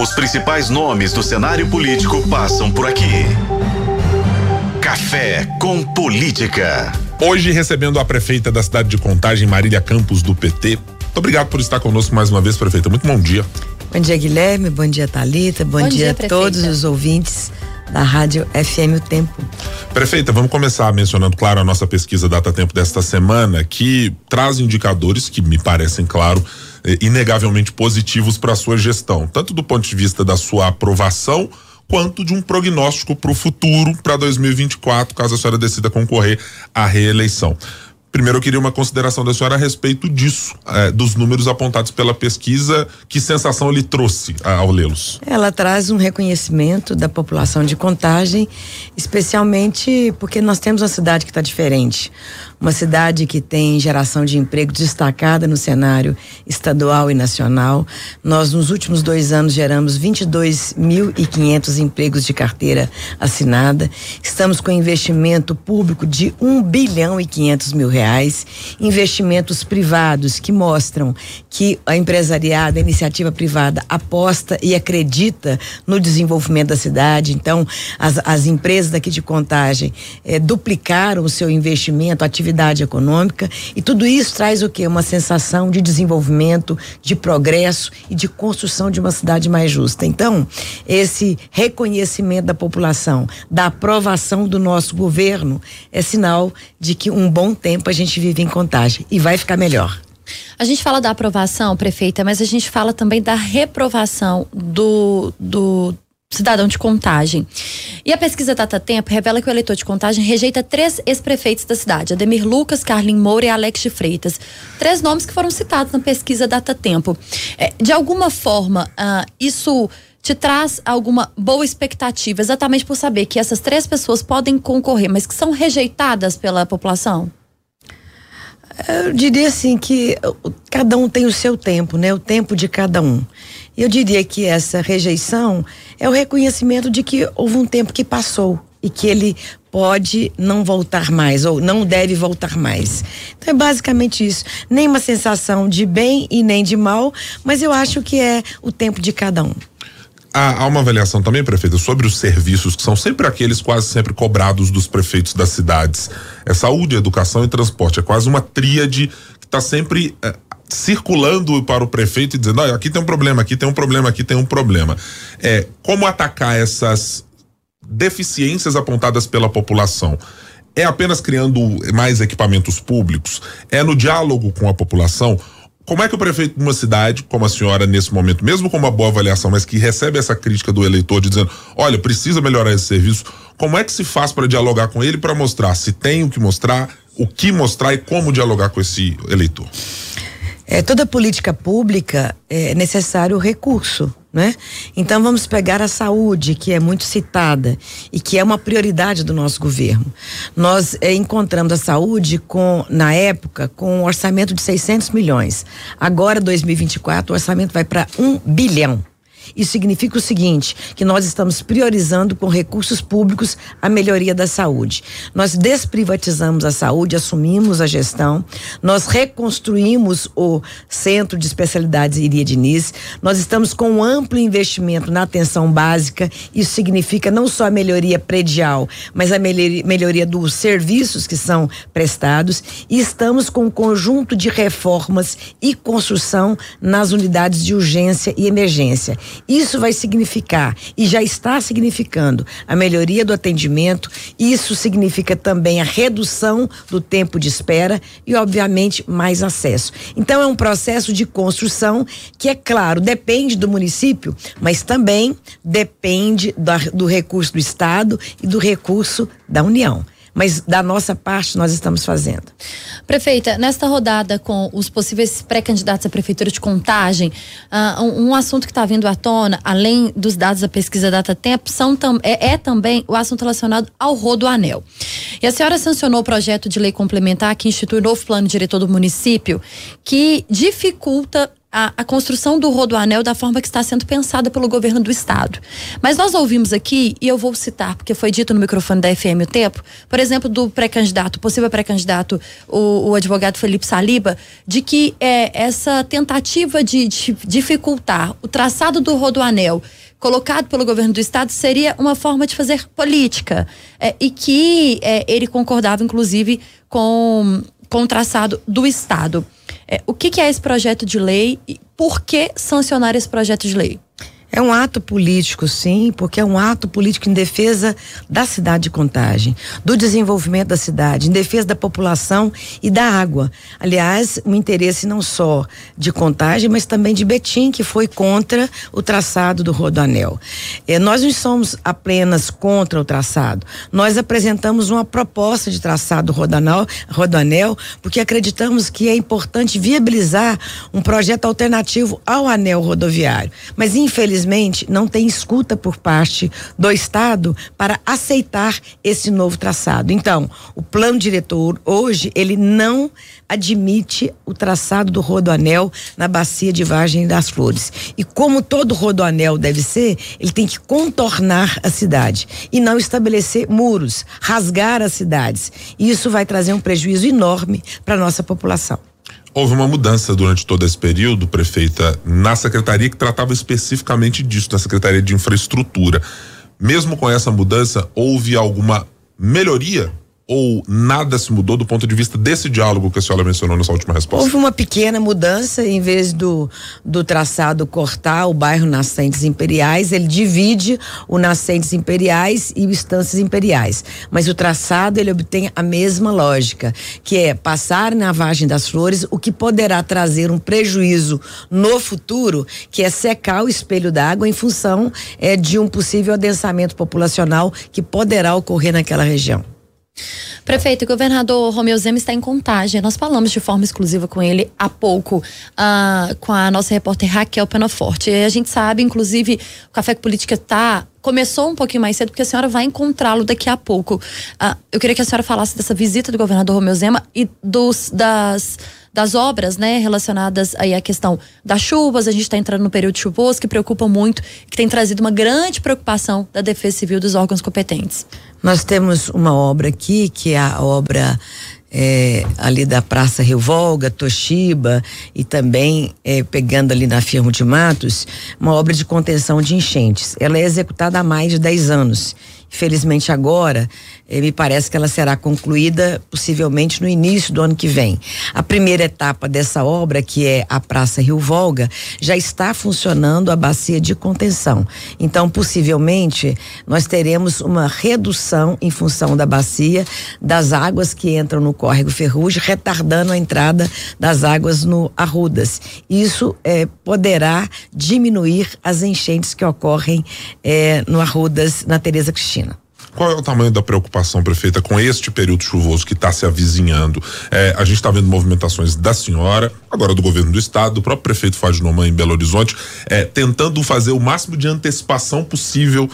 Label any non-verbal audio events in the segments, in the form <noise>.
Os principais nomes do cenário político passam por aqui. Café com Política. Hoje recebendo a prefeita da cidade de Contagem, Marília Campos, do PT. Muito obrigado por estar conosco mais uma vez, prefeita. Muito bom dia. Bom dia, Guilherme. Bom dia, Talita. Bom, bom dia, dia a todos os ouvintes da Rádio FM O Tempo. Prefeita, vamos começar mencionando, claro, a nossa pesquisa Data Tempo desta semana, que traz indicadores que me parecem, claro, inegavelmente positivos para a sua gestão, tanto do ponto de vista da sua aprovação, quanto de um prognóstico para o futuro, para 2024, caso a senhora decida concorrer à reeleição. Primeiro, eu queria uma consideração da senhora a respeito disso, eh, dos números apontados pela pesquisa. Que sensação lhe trouxe ao lê-los? Ela traz um reconhecimento da população de contagem, especialmente porque nós temos uma cidade que está diferente uma cidade que tem geração de emprego destacada no cenário estadual e nacional. Nós, nos últimos dois anos, geramos 22.500 empregos de carteira assinada. Estamos com investimento público de 1 bilhão e 500 mil reais. Investimentos privados que mostram que a empresariada, a iniciativa privada aposta e acredita no desenvolvimento da cidade. Então, as, as empresas daqui de contagem eh, duplicaram o seu investimento, atividade atividade econômica e tudo isso traz o que? Uma sensação de desenvolvimento, de progresso e de construção de uma cidade mais justa. Então, esse reconhecimento da população, da aprovação do nosso governo é sinal de que um bom tempo a gente vive em contagem e vai ficar melhor. A gente fala da aprovação, prefeita, mas a gente fala também da reprovação do, do cidadão de contagem. E a pesquisa Data Tempo revela que o eleitor de contagem rejeita três ex-prefeitos da cidade: Ademir Lucas, Carlin Moura e Alex de Freitas. Três nomes que foram citados na pesquisa Data Tempo. É, de alguma forma, uh, isso te traz alguma boa expectativa, exatamente por saber que essas três pessoas podem concorrer, mas que são rejeitadas pela população? Eu diria assim que cada um tem o seu tempo, né? O tempo de cada um. Eu diria que essa rejeição é o reconhecimento de que houve um tempo que passou e que ele pode não voltar mais ou não deve voltar mais. Então é basicamente isso. Nem uma sensação de bem e nem de mal, mas eu acho que é o tempo de cada um. Há, há, uma avaliação também, prefeito, sobre os serviços que são sempre aqueles quase sempre cobrados dos prefeitos das cidades. É saúde, educação e transporte. É quase uma tríade que está sempre é, circulando para o prefeito e dizendo: olha, aqui tem um problema, aqui tem um problema, aqui tem um problema. É, como atacar essas deficiências apontadas pela população? É apenas criando mais equipamentos públicos? É no diálogo com a população? Como é que o prefeito de uma cidade, como a senhora nesse momento, mesmo com uma boa avaliação, mas que recebe essa crítica do eleitor de dizendo, olha, precisa melhorar esse serviço, como é que se faz para dialogar com ele para mostrar se tem o que mostrar, o que mostrar e como dialogar com esse eleitor? É, toda política pública é necessário recurso, né? Então vamos pegar a saúde, que é muito citada e que é uma prioridade do nosso governo. Nós é, encontramos a saúde com, na época, com um orçamento de 600 milhões. Agora, 2024, o orçamento vai para um bilhão. Isso significa o seguinte: que nós estamos priorizando com recursos públicos a melhoria da saúde. Nós desprivatizamos a saúde, assumimos a gestão, nós reconstruímos o Centro de Especialidades Iria Diniz, nós estamos com um amplo investimento na atenção básica. Isso significa não só a melhoria predial, mas a melhoria, dos serviços que são prestados. E estamos com um conjunto de reformas e construção nas unidades de urgência e emergência. Isso vai significar, e já está significando, a melhoria do atendimento. Isso significa também a redução do tempo de espera e, obviamente, mais acesso. Então, é um processo de construção que, é claro, depende do município, mas também depende do, recurso do Estado e do recurso da União mas da nossa parte nós estamos fazendo. Prefeita, nesta rodada com os possíveis pré-candidatos à prefeitura de Contagem, uh, um, um, assunto que está vindo à tona, além dos dados da pesquisa Data Tempo, são tam, é, é, também o assunto relacionado ao Rodoanel. E a senhora sancionou o projeto de lei complementar que institui o novo plano diretor do município, que dificulta a, a, construção do Rodoanel da forma que está sendo pensada pelo governo do estado. Mas nós ouvimos aqui, e eu vou citar, porque foi dito no microfone da FM o tempo, por exemplo, do pré-candidato, possível pré-candidato, o, o, advogado Felipe Saliba, de que é, essa tentativa de, de dificultar o traçado do Rodoanel colocado pelo governo do estado seria uma forma de fazer política é, e que é, ele concordava inclusive com, com o traçado do estado. É, o que, que é esse projeto de lei e por que sancionar esse projeto de lei? É um ato político, sim, porque é um ato político em defesa da cidade de Contagem, do desenvolvimento da cidade, em defesa da população e da água. Aliás, o interesse não só de Contagem, mas também de Betim, que foi contra o traçado do Rodoanel. É, nós não somos apenas contra o traçado, nós apresentamos uma proposta de traçado do Rodoanel, Rodoanel porque acreditamos que é importante viabilizar um projeto alternativo ao anel rodoviário. Mas, infelizmente, infelizmente, não tem escuta por parte do Estado para aceitar esse novo traçado. Então, o plano diretor hoje ele não admite o traçado do rodoanel na bacia de Vargem das Flores. E como todo rodoanel deve ser, ele tem que contornar a cidade e não estabelecer muros, rasgar as cidades. E isso vai trazer um prejuízo enorme para nossa população. Houve uma mudança durante todo esse período, prefeita, na secretaria que tratava especificamente disso, na Secretaria de Infraestrutura. Mesmo com essa mudança, houve alguma melhoria ou nada se mudou do ponto de vista desse diálogo que a senhora mencionou nessa última resposta? Houve uma pequena mudança, em vez do, do traçado cortar o bairro Nascentes Imperiais, ele divide o Nascentes Imperiais e o Estâncias Imperiais. Mas o traçado ele obtém a mesma lógica, que é passar na Vargem das Flores, o que poderá trazer um prejuízo no futuro, que é secar o espelho d'água em função é, de um possível adensamento populacional que poderá ocorrer naquela região. Prefeito, o governador Romeu Zema está em contagem. Nós falamos de forma exclusiva com ele há pouco, uh, com a nossa repórter Raquel Penaforte. A gente sabe, inclusive, o Café com Política está começou um pouquinho mais cedo, porque a senhora vai encontrá-lo daqui a pouco. Uh, eu queria que a senhora falasse dessa visita do governador Romeu Zema e dos, das das obras, né, relacionadas aí à questão das chuvas. A gente está entrando no período chuvoso que preocupa muito, que tem trazido uma grande preocupação da Defesa Civil dos órgãos competentes. Nós temos uma obra aqui que é a obra é, ali da Praça Rio Volga, Toshiba e também é, pegando ali na Firmo de Matos, uma obra de contenção de enchentes. Ela é executada há mais de 10 anos Infelizmente agora, me parece que ela será concluída possivelmente no início do ano que vem. A primeira etapa dessa obra, que é a Praça Rio Volga, já está funcionando a bacia de contenção. Então, possivelmente, nós teremos uma redução em função da bacia das águas que entram no córrego Ferrugem, retardando a entrada das águas no Arrudas. Isso eh, poderá diminuir as enchentes que ocorrem eh, no Arrudas, na Tereza Cristina. Qual é o tamanho da preocupação, prefeita, com este período chuvoso que está se avizinhando? É, a gente está vendo movimentações da senhora, agora do governo do estado, do próprio prefeito Fábio Noman em Belo Horizonte, é, tentando fazer o máximo de antecipação possível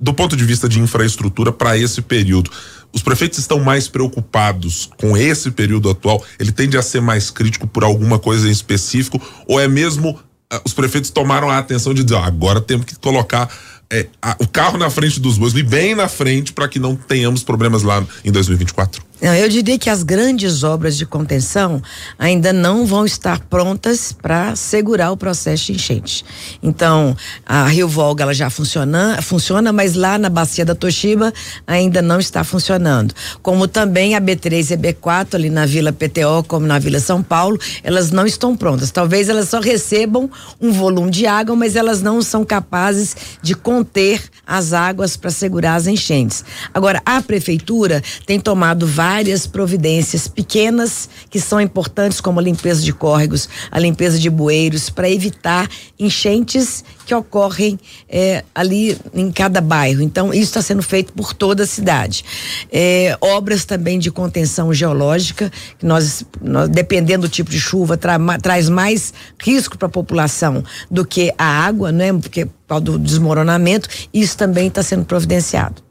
do ponto de vista de infraestrutura para esse período. Os prefeitos estão mais preocupados com esse período atual? Ele tende a ser mais crítico por alguma coisa em específico? Ou é mesmo uh, os prefeitos tomaram a atenção de dizer, ah, agora temos que colocar é, a, o carro na frente dos bois, e bem na frente para que não tenhamos problemas lá em 2024? Não, eu diria que as grandes obras de contenção ainda não vão estar prontas para segurar o processo de enchente. Então, a Rio Volga ela já funciona, funciona, mas lá na bacia da Toshiba ainda não está funcionando. Como também a B3 e a B4 ali na Vila PTO, como na Vila São Paulo, elas não estão prontas. Talvez elas só recebam um volume de água, mas elas não são capazes de conter as águas para segurar as enchentes. Agora, a prefeitura tem tomado várias várias providências pequenas que são importantes, como a limpeza de córregos, a limpeza de bueiros, para evitar enchentes que ocorrem é, ali em cada bairro. Então, isso está sendo feito por toda a cidade. É, obras também de contenção geológica, que nós, nós dependendo do tipo de chuva, tra, traz mais risco para a população do que a água, né? Porque do desmoronamento, isso também está sendo providenciado.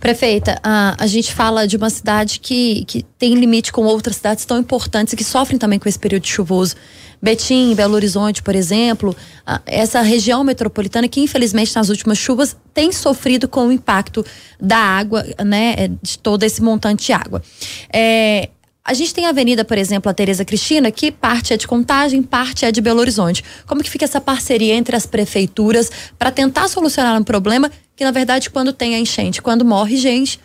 Prefeita, a, a gente fala de uma cidade que, que tem limite com outras cidades tão importantes e que sofrem também com esse período chuvoso. Betim, Belo Horizonte, por exemplo, essa região metropolitana que infelizmente nas últimas chuvas tem sofrido com o impacto da água, né, de todo esse montante de água. É, a gente tem a avenida, por exemplo, a Tereza Cristina, que parte é de Contagem, parte é de Belo Horizonte. Como que fica essa parceria entre as prefeituras para tentar solucionar um problema que, na verdade, quando tem a enchente, quando morre gente,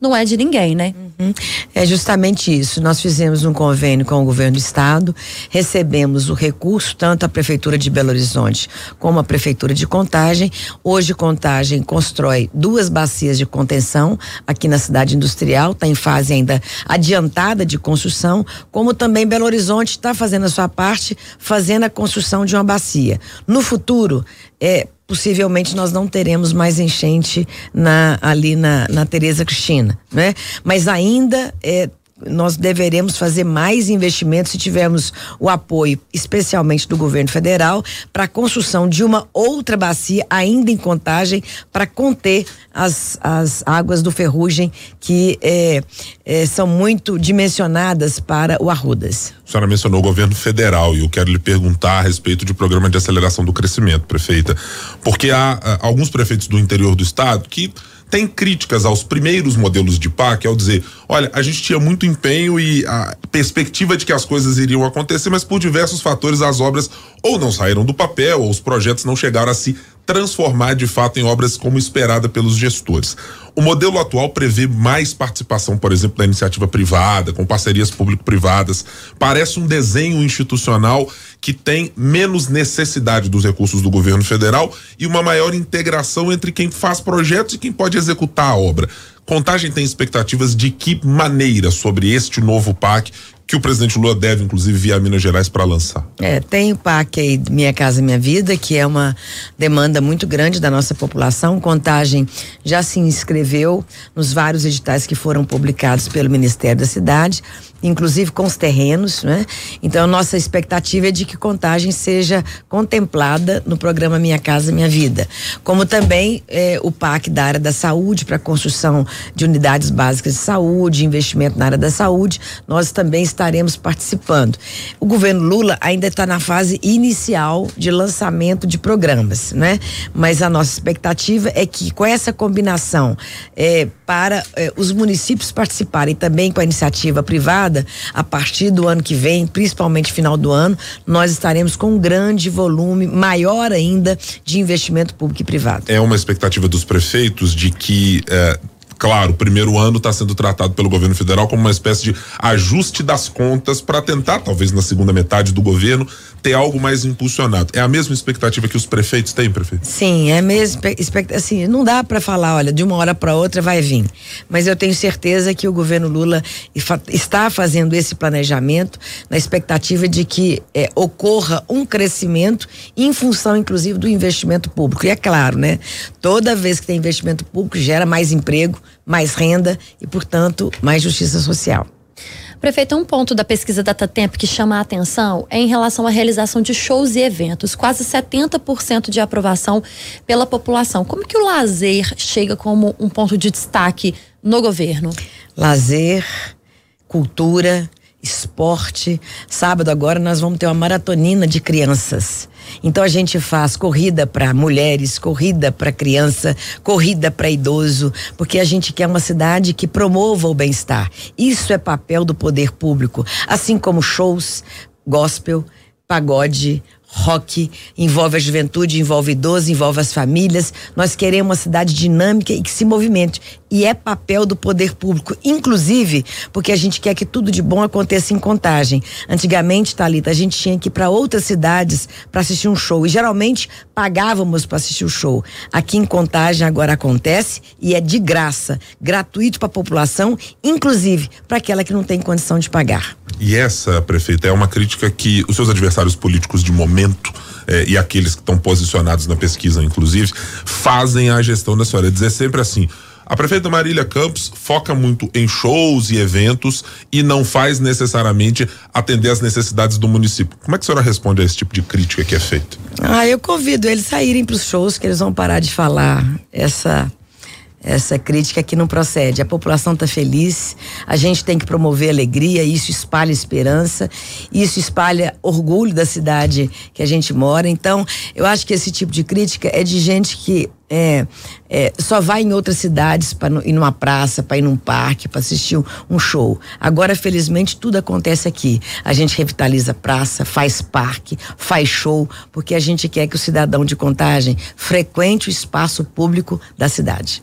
não é de ninguém, né? Uhum. É justamente isso. Nós fizemos um convênio com o governo do estado, recebemos o recurso, tanto a prefeitura de Belo Horizonte como a prefeitura de Contagem. Hoje Contagem constrói duas bacias de contenção aqui na cidade industrial, está em fase ainda adiantada de construção, como também Belo Horizonte está fazendo a sua parte, fazendo a construção de uma bacia. No futuro, é, possivelmente nós não teremos mais enchente na, ali na, na Tereza Cristina, né? Mas ainda é, nós deveremos fazer mais investimentos se tivermos o apoio, especialmente do governo federal, para a construção de uma outra bacia ainda em contagem para conter as, as águas do ferrugem que é, é, são muito dimensionadas para o Arrudas. A senhora mencionou o governo federal e eu quero lhe perguntar a respeito de programa de aceleração do crescimento, prefeita, porque há, há alguns prefeitos do interior do estado que tem críticas aos primeiros modelos de PAC, ao dizer, olha, a gente tinha muito empenho e a perspectiva de que as coisas iriam acontecer, mas por diversos fatores as obras ou não saíram do papel, ou os projetos não chegaram a se transformar de fato em obras como esperada pelos gestores. O modelo atual prevê mais participação, por exemplo, da iniciativa privada, com parcerias público-privadas. Parece um desenho institucional que tem menos necessidade dos recursos do governo federal e uma maior integração entre quem faz projetos e quem pode executar a obra. Contagem tem expectativas de que maneira sobre este novo PAC que o presidente Lula deve, inclusive, via Minas Gerais para lançar? É, tem o PAC aí, Minha Casa Minha Vida, que é uma demanda muito grande da nossa população. Contagem já se inscreveu nos vários editais que foram publicados pelo Ministério da Cidade inclusive com os terrenos, né? Então, nossa expectativa é de que Contagem seja contemplada no programa Minha Casa Minha Vida, como também eh, o PAC da área da saúde para construção de unidades básicas de saúde, investimento na área da saúde, nós também estaremos participando. O governo Lula ainda está na fase inicial de lançamento de programas, né? Mas a nossa expectativa é que com essa combinação eh, para eh, os municípios participarem também com a iniciativa privada a partir do ano que vem, principalmente final do ano, nós estaremos com um grande volume, maior ainda, de investimento público e privado. É uma expectativa dos prefeitos de que eh, claro, o primeiro ano está sendo tratado pelo governo federal como uma espécie de ajuste das contas para tentar, talvez na segunda metade do governo, ter algo mais impulsionado. É a mesma expectativa que os prefeitos têm, prefeito? Sim, é expectativa. Assim, não dá para falar, olha, de uma hora para outra vai vir. Mas eu tenho certeza que o governo Lula está fazendo esse planejamento na expectativa de que é, ocorra um crescimento em função, inclusive, do investimento público. E é claro, né? Toda vez que tem investimento público gera mais emprego, mais renda e, portanto, mais justiça social. Prefeito, um ponto da pesquisa Datatempo que chama a atenção é em relação à realização de shows e eventos. Quase 70% de aprovação pela população. Como que o lazer chega como um ponto de destaque no governo? Lazer, cultura, esporte. Sábado agora nós vamos ter uma maratonina de crianças. Então a gente faz corrida para mulheres, corrida para criança, corrida para idoso, porque a gente quer uma cidade que promova o bem-estar. Isso é papel do poder público, assim como shows, gospel, pagode, rock, envolve a juventude, envolve idosos, envolve as famílias. Nós queremos uma cidade dinâmica e que se movimente. E é papel do poder público, inclusive porque a gente quer que tudo de bom aconteça em contagem. Antigamente, Thalita, a gente tinha que ir para outras cidades para assistir um show. E geralmente pagávamos para assistir o show. Aqui em contagem agora acontece e é de graça, gratuito para a população, inclusive para aquela que não tem condição de pagar. E essa, prefeita, é uma crítica que os seus adversários políticos de momento eh, e aqueles que estão posicionados na pesquisa, inclusive, fazem a gestão da senhora. Dizer sempre assim. A prefeita Marília Campos foca muito em shows e eventos e não faz necessariamente atender às necessidades do município. Como é que a senhora responde a esse tipo de crítica que é feita? Ah, eu convido eles a irem para os shows, que eles vão parar de falar essa essa crítica que não procede. A população está feliz, a gente tem que promover alegria, isso espalha esperança, isso espalha orgulho da cidade que a gente mora. Então, eu acho que esse tipo de crítica é de gente que é, é, só vai em outras cidades para ir numa praça, para ir num parque, para assistir um, show. Agora, felizmente, tudo acontece aqui. A gente revitaliza praça, faz parque, faz show, porque a gente quer que o cidadão de contagem frequente o espaço público da cidade.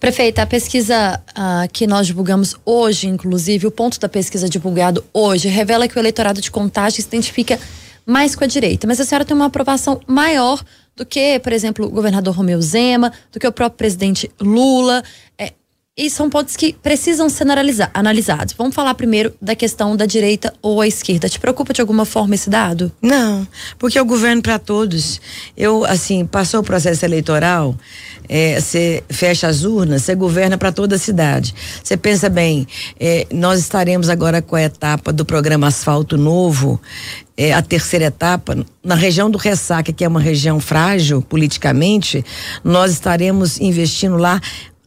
Prefeita, a pesquisa uh, que nós divulgamos hoje, inclusive, o ponto da pesquisa divulgado hoje, revela que o eleitorado de contagem se identifica mais com a direita. Mas a senhora tem uma aprovação maior do que, por exemplo, o governador Romeu Zema, do que o próprio presidente Lula. É, e são pontos que precisam ser analisados. Vamos falar primeiro da questão da direita ou a esquerda. Te preocupa de alguma forma esse dado? Não, porque é o governo para todos. Eu, assim, passou o processo eleitoral, é, você fecha as urnas, você governa para toda a cidade. Você pensa bem, é, nós estaremos agora com a etapa do programa Asfalto Novo, é, a terceira etapa, na região do Ressaca, que é uma região frágil politicamente, nós estaremos investindo lá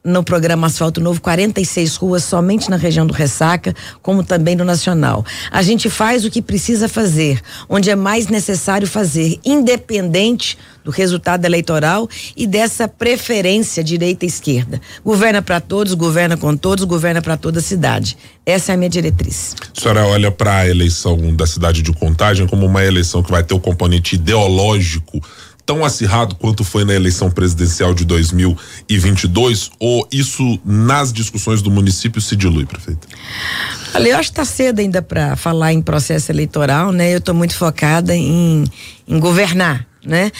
no programa Asfalto Novo 46 ruas somente na região do Ressaca, como também no Nacional. A gente faz o que precisa fazer, onde é mais necessário fazer, independente do resultado eleitoral e dessa preferência direita-esquerda. Governa para todos, governa com todos, governa para toda a cidade. Essa é a minha diretriz. A senhora olha para a eleição da cidade de Contagem como uma eleição que vai ter o componente ideológico tão acirrado quanto foi na eleição presidencial de 2022 ou isso nas discussões do município se dilui, prefeito? Olha, eu acho que está cedo ainda para falar em processo eleitoral, né? Eu estou muito focada em, em governar, né?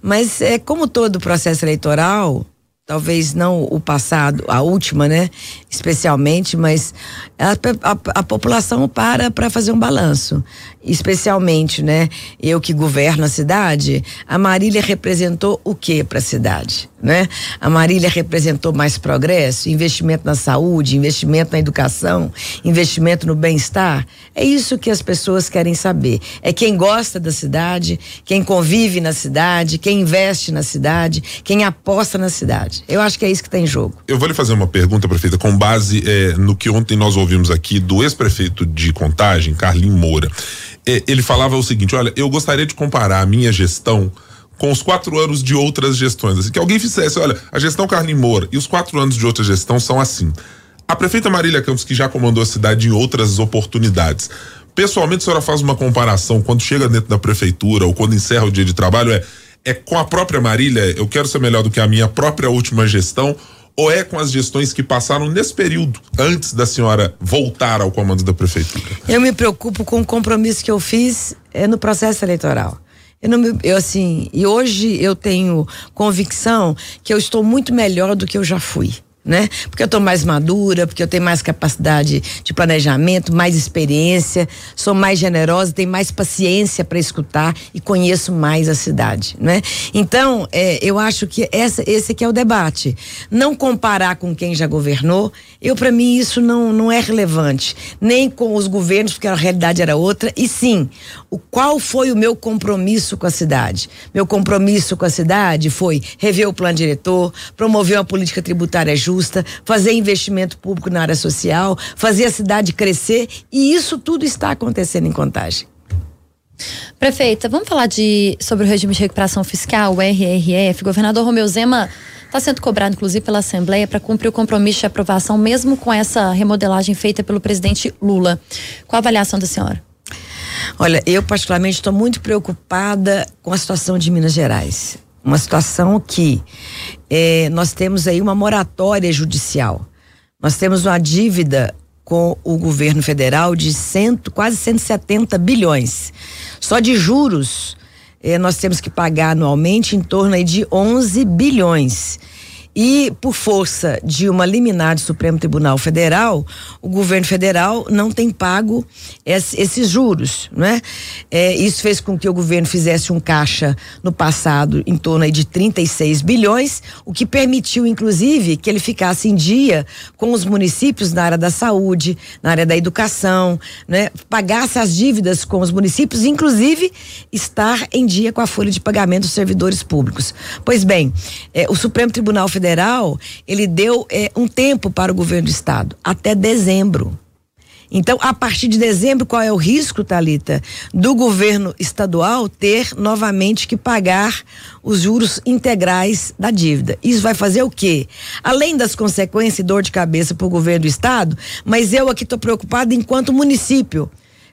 Mas é como todo processo eleitoral, talvez não o passado, a última, né? Especialmente, mas a, a, a população para para fazer um balanço especialmente, né? Eu que governo a cidade, a Marília representou o que para a cidade, né? A Marília representou mais progresso, investimento na saúde, investimento na educação, investimento no bem-estar. É isso que as pessoas querem saber. É quem gosta da cidade, quem convive na cidade, quem investe na cidade, quem aposta na cidade. Eu acho que é isso que tem em jogo. Eu vou lhe fazer uma pergunta, prefeita, com base eh, no que ontem nós ouvimos aqui do ex-prefeito de Contagem, Carlinho Moura. Ele falava o seguinte: olha, eu gostaria de comparar a minha gestão com os quatro anos de outras gestões. Assim, que alguém fizesse, olha, a gestão Carlinhos Moura e os quatro anos de outra gestão são assim. A prefeita Marília Campos, que já comandou a cidade em outras oportunidades, pessoalmente a senhora faz uma comparação quando chega dentro da prefeitura ou quando encerra o dia de trabalho, é, é com a própria Marília, eu quero ser melhor do que a minha própria última gestão, ou é com as gestões que passaram nesse período, antes da senhora voltar ao comando da prefeitura? Eu me preocupo com o compromisso que eu fiz é, no processo eleitoral. Eu não me, eu assim, e hoje eu tenho convicção que eu estou muito melhor do que eu já fui né? Porque eu estou mais madura, porque eu tenho mais capacidade de planejamento, mais experiência, sou mais generosa, tenho mais paciência para escutar e conheço mais a cidade, né? Então, é, eu acho que essa, esse que é o debate. Não comparar com quem já governou, eu para mim isso não, não é relevante, nem com os governos, porque a realidade era outra, e sim, o qual foi o meu compromisso com a cidade? Meu compromisso com a cidade foi rever o plano diretor, promover uma política tributária justa, justa, fazer investimento público na área social, fazer a cidade crescer e isso tudo está acontecendo em Contagem. Prefeita, vamos falar de sobre o regime de recuperação fiscal, o RRF. O governador Romeu Zema está sendo cobrado, inclusive, pela Assembleia para cumprir o compromisso de aprovação, mesmo com essa remodelagem feita pelo presidente Lula. Qual a avaliação da senhora? Olha, eu particularmente estou muito preocupada com a situação de Minas Gerais uma situação que é, nós temos aí uma moratória judicial. Nós temos uma dívida com o governo federal de cento, quase 170 bilhões. Só de juros é, nós temos que pagar anualmente em torno de 11 bilhões. E por força de uma liminar do Supremo Tribunal Federal, o governo federal não tem pago esse, esses juros, né? É, isso fez com que o governo fizesse um caixa no passado em torno de 36 bilhões, o que permitiu, inclusive, que ele ficasse em dia com os municípios na área da saúde, na área da educação, né? Pagasse as dívidas com os municípios, inclusive estar em dia com a folha de pagamento dos servidores públicos. Pois bem, é, o Supremo Tribunal Federal federal ele deu é, um tempo para o governo do estado, até dezembro. Então, a partir de dezembro, qual é o risco, Talita, do governo estadual ter novamente que pagar os juros integrais da dívida? Isso vai fazer o quê? Além das consequências e dor de cabeça para o governo do estado, mas eu aqui estou preocupada enquanto município.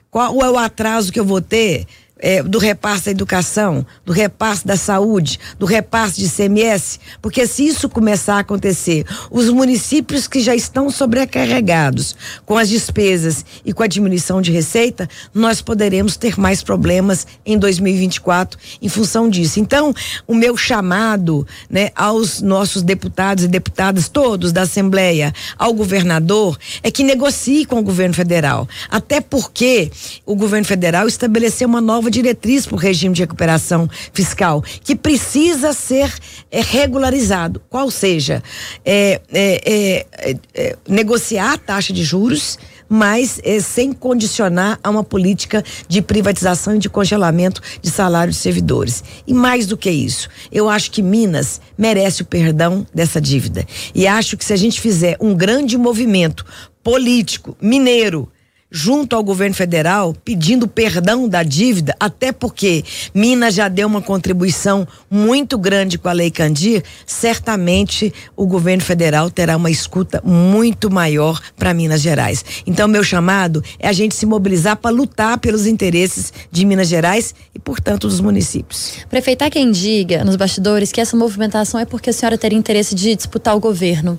Qual é o atraso que eu vou ter? É, do repasse da educação, do repasse da saúde, do repasse de CMS, porque se isso começar a acontecer, os municípios que já estão sobrecarregados com as despesas e com a diminuição de receita, nós poderemos ter mais problemas em 2024 em função disso. Então, o meu chamado, né, aos nossos deputados e deputadas todos da Assembleia, ao governador, é que negocie com o governo federal, até porque o governo federal estabeleceu uma nova nova diretriz para o regime de recuperação fiscal, que precisa ser é, regularizado. Qual seja, é, é, é, é negociar a taxa de juros mas é, sem condicionar a uma política de privatização e de congelamento de salários de servidores. E mais do que isso, eu acho que Minas merece o perdão dessa dívida. E acho que se a gente fizer um grande movimento político mineiro junto ao governo federal pedindo perdão da dívida, até porque Minas já deu uma contribuição muito grande com a Lei Candir, certamente o governo federal terá uma escuta muito maior para Minas Gerais. Então, meu chamado é a gente se mobilizar para lutar pelos interesses de Minas Gerais e, portanto, dos municípios. Prefeita, quem diga nos bastidores que essa movimentação é porque a senhora teria interesse de disputar o governo.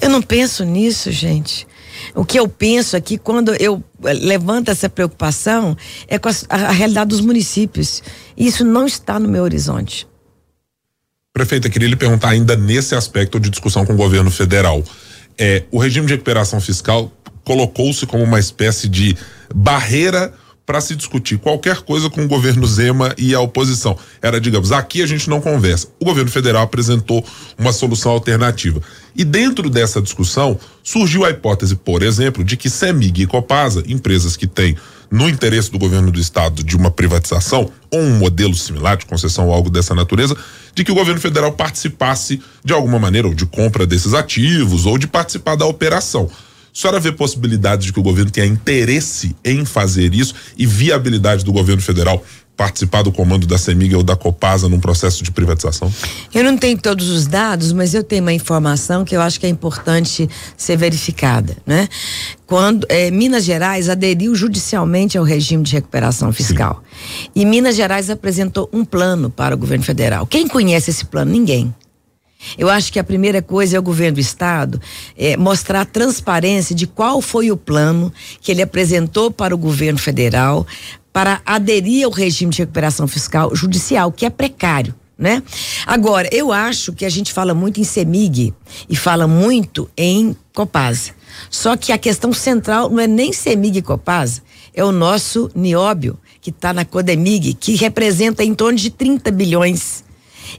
Eu não penso nisso, gente. O que eu penso aqui, quando eu eh, levanto essa preocupação, é com a, a realidade dos municípios. Isso não está no meu horizonte. Prefeita, queria lhe perguntar ainda nesse aspecto de discussão com o governo federal. É, o regime de recuperação fiscal colocou-se como uma espécie de barreira para se discutir qualquer coisa com o governo Zema e a oposição. Era, digamos, aqui a gente não conversa. O governo federal apresentou uma solução alternativa. E dentro dessa discussão surgiu a hipótese, por exemplo, de que Semig e Copasa, empresas que têm no interesse do governo do estado de uma privatização ou um modelo similar de concessão ou algo dessa natureza, de que o governo federal participasse de alguma maneira ou de compra desses ativos ou de participar da operação. A senhora vê possibilidades de que o governo tenha interesse em fazer isso e viabilidade do governo federal participar do comando da Semig ou da Copasa num processo de privatização? Eu não tenho todos os dados, mas eu tenho uma informação que eu acho que é importante ser verificada, né? Quando é, Minas Gerais aderiu judicialmente ao regime de recuperação fiscal Sim. e Minas Gerais apresentou um plano para o governo federal. Quem conhece esse plano? Ninguém. Eu acho que a primeira coisa é o governo do estado é, mostrar a transparência de qual foi o plano que ele apresentou para o governo federal para aderir ao regime de recuperação fiscal judicial, que é precário. Né? Agora, eu acho que a gente fala muito em CEMIG e fala muito em Copasa. Só que a questão central não é nem CEMIG e Copasa, é o nosso nióbio, que está na Codemig, que representa em torno de 30 bilhões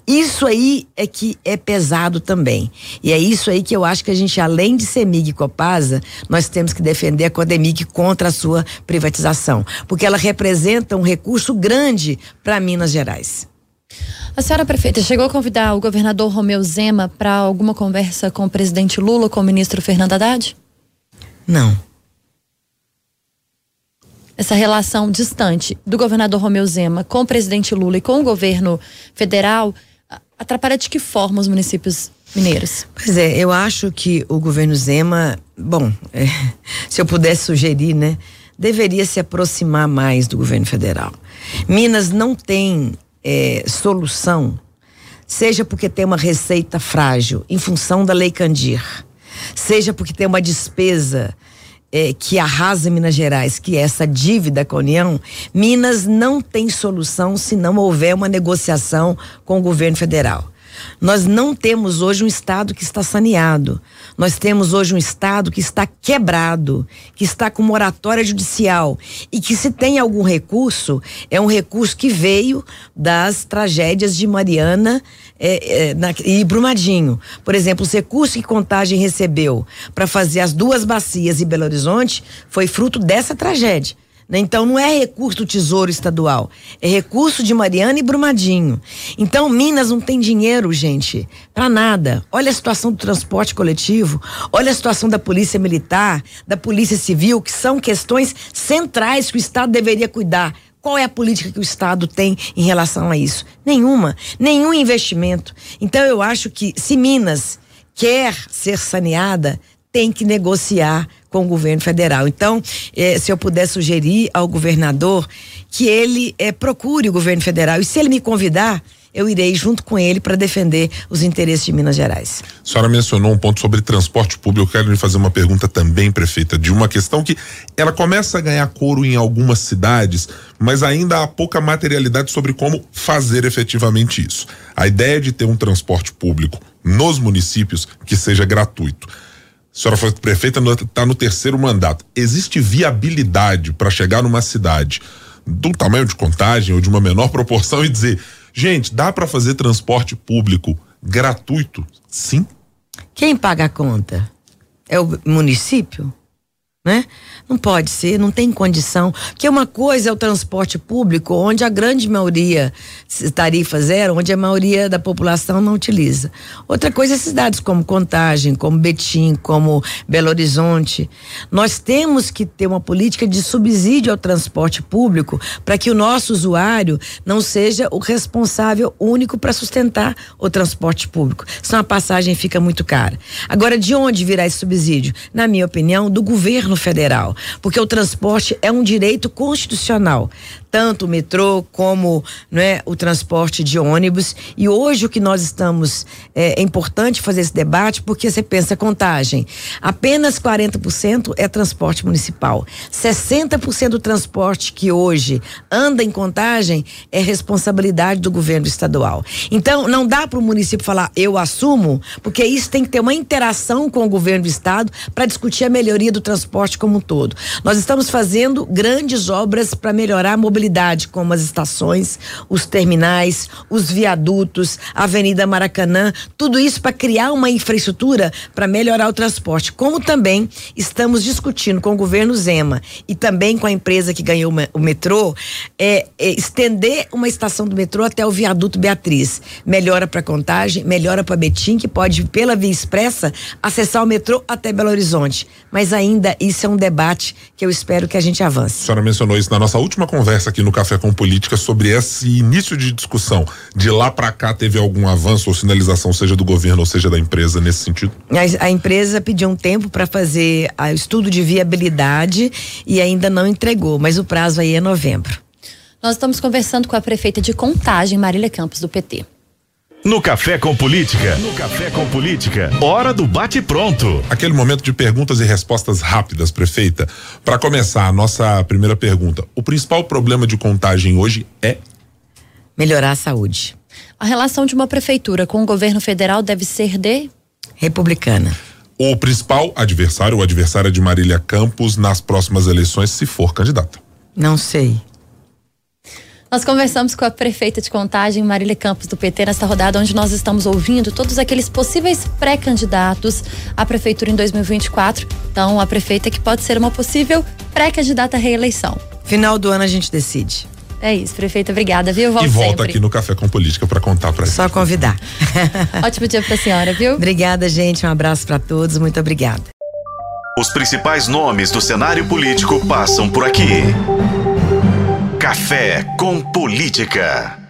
isso aí é que é pesado também. E é isso aí que eu acho que a gente, além de Semig e Copasa, nós temos que defender a Codemig contra a sua privatização. Porque ela representa um recurso grande para Minas Gerais. A senhora prefeita chegou a convidar o governador Romeu Zema para alguma conversa com o presidente Lula, com o ministro Fernando Haddad? Não. Essa relação distante do governador Romeu Zema com o presidente Lula e com o governo federal atrapalha de que forma os municípios mineiros? Pois é, eu acho que o governo Zema, bom, <laughs> é, se eu pudesse sugerir, né, deveria se aproximar mais do governo federal. Minas não tem é, solução, seja porque tem uma receita frágil em função da Lei Candir, seja porque tem uma despesa é, que arrasa Minas Gerais, que é essa dívida com a União, Minas não tem solução se não houver uma negociação com o governo federal. Nós não temos hoje um Estado que está saneado. Nós temos hoje um Estado que está quebrado, que está com moratória judicial e que, se tem algum recurso, é um recurso que veio das tragédias de Mariana é, é, na, e Brumadinho. Por exemplo, os recursos que Contagem recebeu para fazer as duas bacias em Belo Horizonte foi fruto dessa tragédia Então não é recurso do Tesouro Estadual, é recurso de Mariana e Brumadinho. Então Minas não tem dinheiro, gente, para nada. Olha a situação do transporte coletivo, olha a situação da Polícia Militar, da Polícia Civil, que são questões centrais que o Estado deveria cuidar. Qual é a política que o Estado tem em relação a isso? Nenhuma, nenhum investimento. Então eu acho que se Minas quer ser saneada, tem que negociar com o governo federal. Então, eh, se eu puder sugerir ao governador que ele eh, procure o governo federal e se ele me convidar, eu irei junto com ele para defender os interesses de Minas Gerais. A senhora mencionou um ponto sobre transporte público. Eu quero lhe fazer uma pergunta também, prefeita, de uma questão que ela começa a ganhar couro em algumas cidades, mas ainda há pouca materialidade sobre como fazer efetivamente isso. A ideia de ter um transporte público nos municípios que seja gratuito. A senhora foi prefeita, está no terceiro mandato. Existe viabilidade para chegar numa cidade do tamanho de contagem ou de uma menor proporção e dizer Gente, dá para fazer transporte público gratuito? Sim. Quem paga a conta? É o município? Né? Não pode ser, não tem condição. Que uma coisa é o transporte público, onde a grande maioria tarifa zero, onde a maioria da população não utiliza. Outra coisa é cidades como Contagem, como Betim, como Belo Horizonte. Nós temos que ter uma política de subsídio ao transporte público para que o nosso usuário não seja o responsável único para sustentar o transporte público. Senão a passagem fica muito cara. Agora, de onde virá esse subsídio? Na minha opinião, do governo governo federal, porque o transporte é um direito constitucional tanto o metrô como né, o transporte de ônibus. E hoje o que nós estamos. É, é importante fazer esse debate porque você pensa contagem. Apenas 40% é transporte municipal. 60% do transporte que hoje anda em contagem é responsabilidade do governo estadual. Então, não dá para o município falar, eu assumo, porque isso tem que ter uma interação com o governo do estado para discutir a melhoria do transporte como um todo. Nós estamos fazendo grandes obras para melhorar a mobilidade mobilidade, como as estações, os terminais, os viadutos, a Avenida Maracanã, tudo isso para criar uma infraestrutura para melhorar o transporte. Como também estamos discutindo com o governo Zema e também com a empresa que ganhou o metrô, é, é estender uma estação do metrô até o viaduto Beatriz. Melhora para Contagem, melhora para Betim, que pode, pela via expressa, acessar o metrô até Belo Horizonte. Mas ainda isso é um debate que eu espero que a gente avance. A senhora mencionou isso na nossa última conversa aqui no Café com Política sobre esse início de discussão. De lá para cá teve algum avanço ou sinalização, seja do governo ou seja da empresa, nesse sentido? A, a empresa pediu um tempo para fazer o estudo de viabilidade e ainda não entregou, mas o prazo aí é novembro. Nós estamos conversando com a prefeita de Contagem, Marília Campos, do PT. No Café com Política. No Café com Política. Hora do bate pronto. Aquele momento de perguntas e respostas rápidas, prefeita. Para começar, a nossa primeira pergunta. O principal problema de contagem hoje é melhorar a saúde. A relação de uma prefeitura com o governo federal deve ser de republicana. O principal adversário ou adversária de Marília Campos nas próximas eleições, se for candidata. Não sei. Nós conversamos com a prefeita de Contagem, Marília Campos, do PT, nesta rodada, onde nós estamos ouvindo todos aqueles possíveis pré-candidatos à prefeitura em 2024. Então, a prefeita que pode ser uma possível pré-candidata à reeleição. Final do ano a gente decide. É isso, prefeita, obrigada, viu? Volto e volta sempre. aqui no Café com Política para contar para Só convidar. <laughs> Ótimo dia para a senhora, viu? Obrigada, gente. Um abraço para todos. Muito obrigada. Os principais nomes do cenário político passam por aqui. Café com Política.